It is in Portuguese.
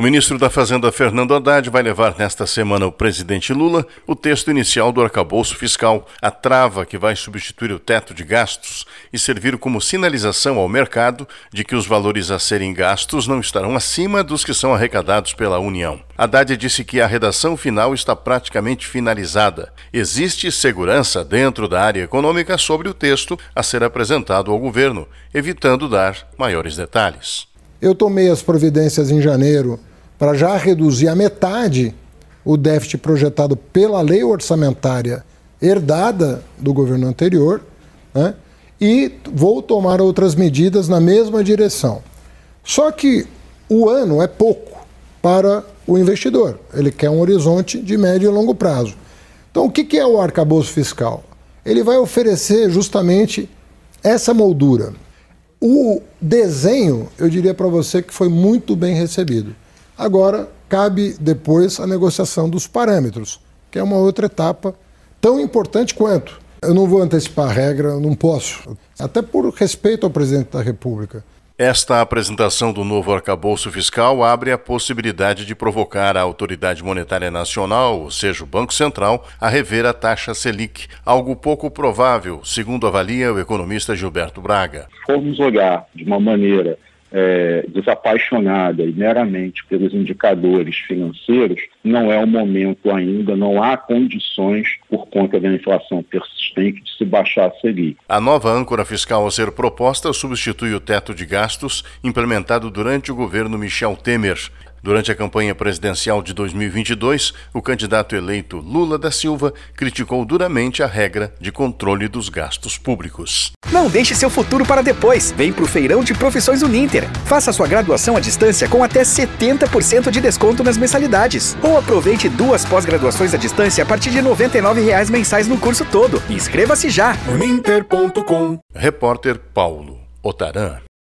O ministro da Fazenda, Fernando Haddad, vai levar nesta semana ao presidente Lula o texto inicial do arcabouço fiscal, a trava que vai substituir o teto de gastos e servir como sinalização ao mercado de que os valores a serem gastos não estarão acima dos que são arrecadados pela União. Haddad disse que a redação final está praticamente finalizada. Existe segurança dentro da área econômica sobre o texto a ser apresentado ao governo, evitando dar maiores detalhes. Eu tomei as providências em janeiro para já reduzir a metade o déficit projetado pela lei orçamentária herdada do governo anterior, né? e vou tomar outras medidas na mesma direção. Só que o ano é pouco para o investidor, ele quer um horizonte de médio e longo prazo. Então, o que é o arcabouço fiscal? Ele vai oferecer justamente essa moldura. O desenho, eu diria para você que foi muito bem recebido. Agora, cabe depois a negociação dos parâmetros, que é uma outra etapa tão importante quanto. Eu não vou antecipar a regra, não posso, até por respeito ao presidente da República. Esta apresentação do novo arcabouço fiscal abre a possibilidade de provocar a Autoridade Monetária Nacional, ou seja, o Banco Central, a rever a taxa Selic, algo pouco provável, segundo avalia o economista Gilberto Braga. Formos olhar de uma maneira é, desapaixonada e meramente pelos indicadores financeiros, não é o momento ainda, não há condições, por conta da inflação persistente, de se baixar a Selic. A nova âncora fiscal a ser proposta substitui o teto de gastos implementado durante o governo Michel Temer. Durante a campanha presidencial de 2022, o candidato eleito Lula da Silva criticou duramente a regra de controle dos gastos públicos. Não deixe seu futuro para depois. Vem para o Feirão de Profissões Uninter. Faça sua graduação à distância com até 70% de desconto nas mensalidades. Ou aproveite duas pós-graduações à distância a partir de R$ 99,00 mensais no curso todo. Inscreva-se já. Uninter.com Repórter Paulo Otaran